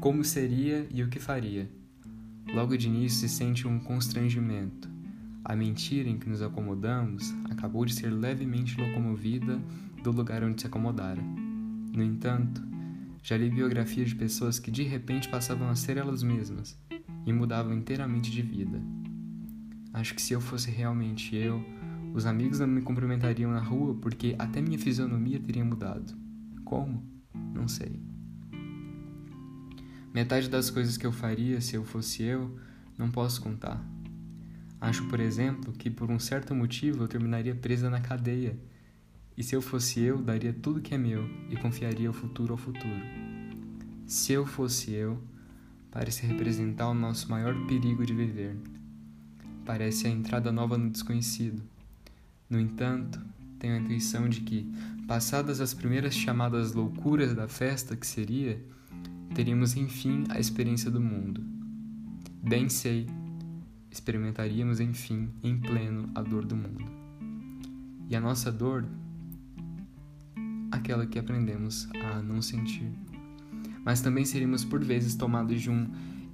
como seria e o que faria? Logo de início se sente um constrangimento. A mentira em que nos acomodamos acabou de ser levemente locomovida do lugar onde se acomodara. No entanto, já li biografias de pessoas que de repente passavam a ser elas mesmas e mudavam inteiramente de vida. Acho que se eu fosse realmente eu, os amigos não me cumprimentariam na rua porque até minha fisionomia teria mudado. Como? Não sei. Metade das coisas que eu faria se eu fosse eu, não posso contar. Acho, por exemplo, que por um certo motivo eu terminaria presa na cadeia e se eu fosse eu, daria tudo que é meu e confiaria o futuro ao futuro. Se eu fosse eu, parece representar o nosso maior perigo de viver. Parece a entrada nova no desconhecido. No entanto, tenho a intuição de que, passadas as primeiras chamadas loucuras da festa que seria, teríamos enfim a experiência do mundo. Bem sei, experimentaríamos enfim, em pleno, a dor do mundo. E a nossa dor aquela que aprendemos a não sentir. Mas também seríamos por vezes tomados de um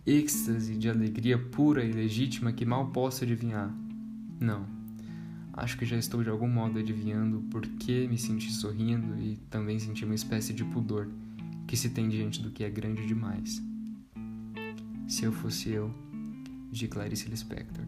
êxtase de alegria pura e legítima que mal posso adivinhar. Não. Acho que já estou de algum modo adivinhando por que me senti sorrindo e também senti uma espécie de pudor que se tem diante do que é grande demais. Se eu fosse eu, de Clarice Lispector.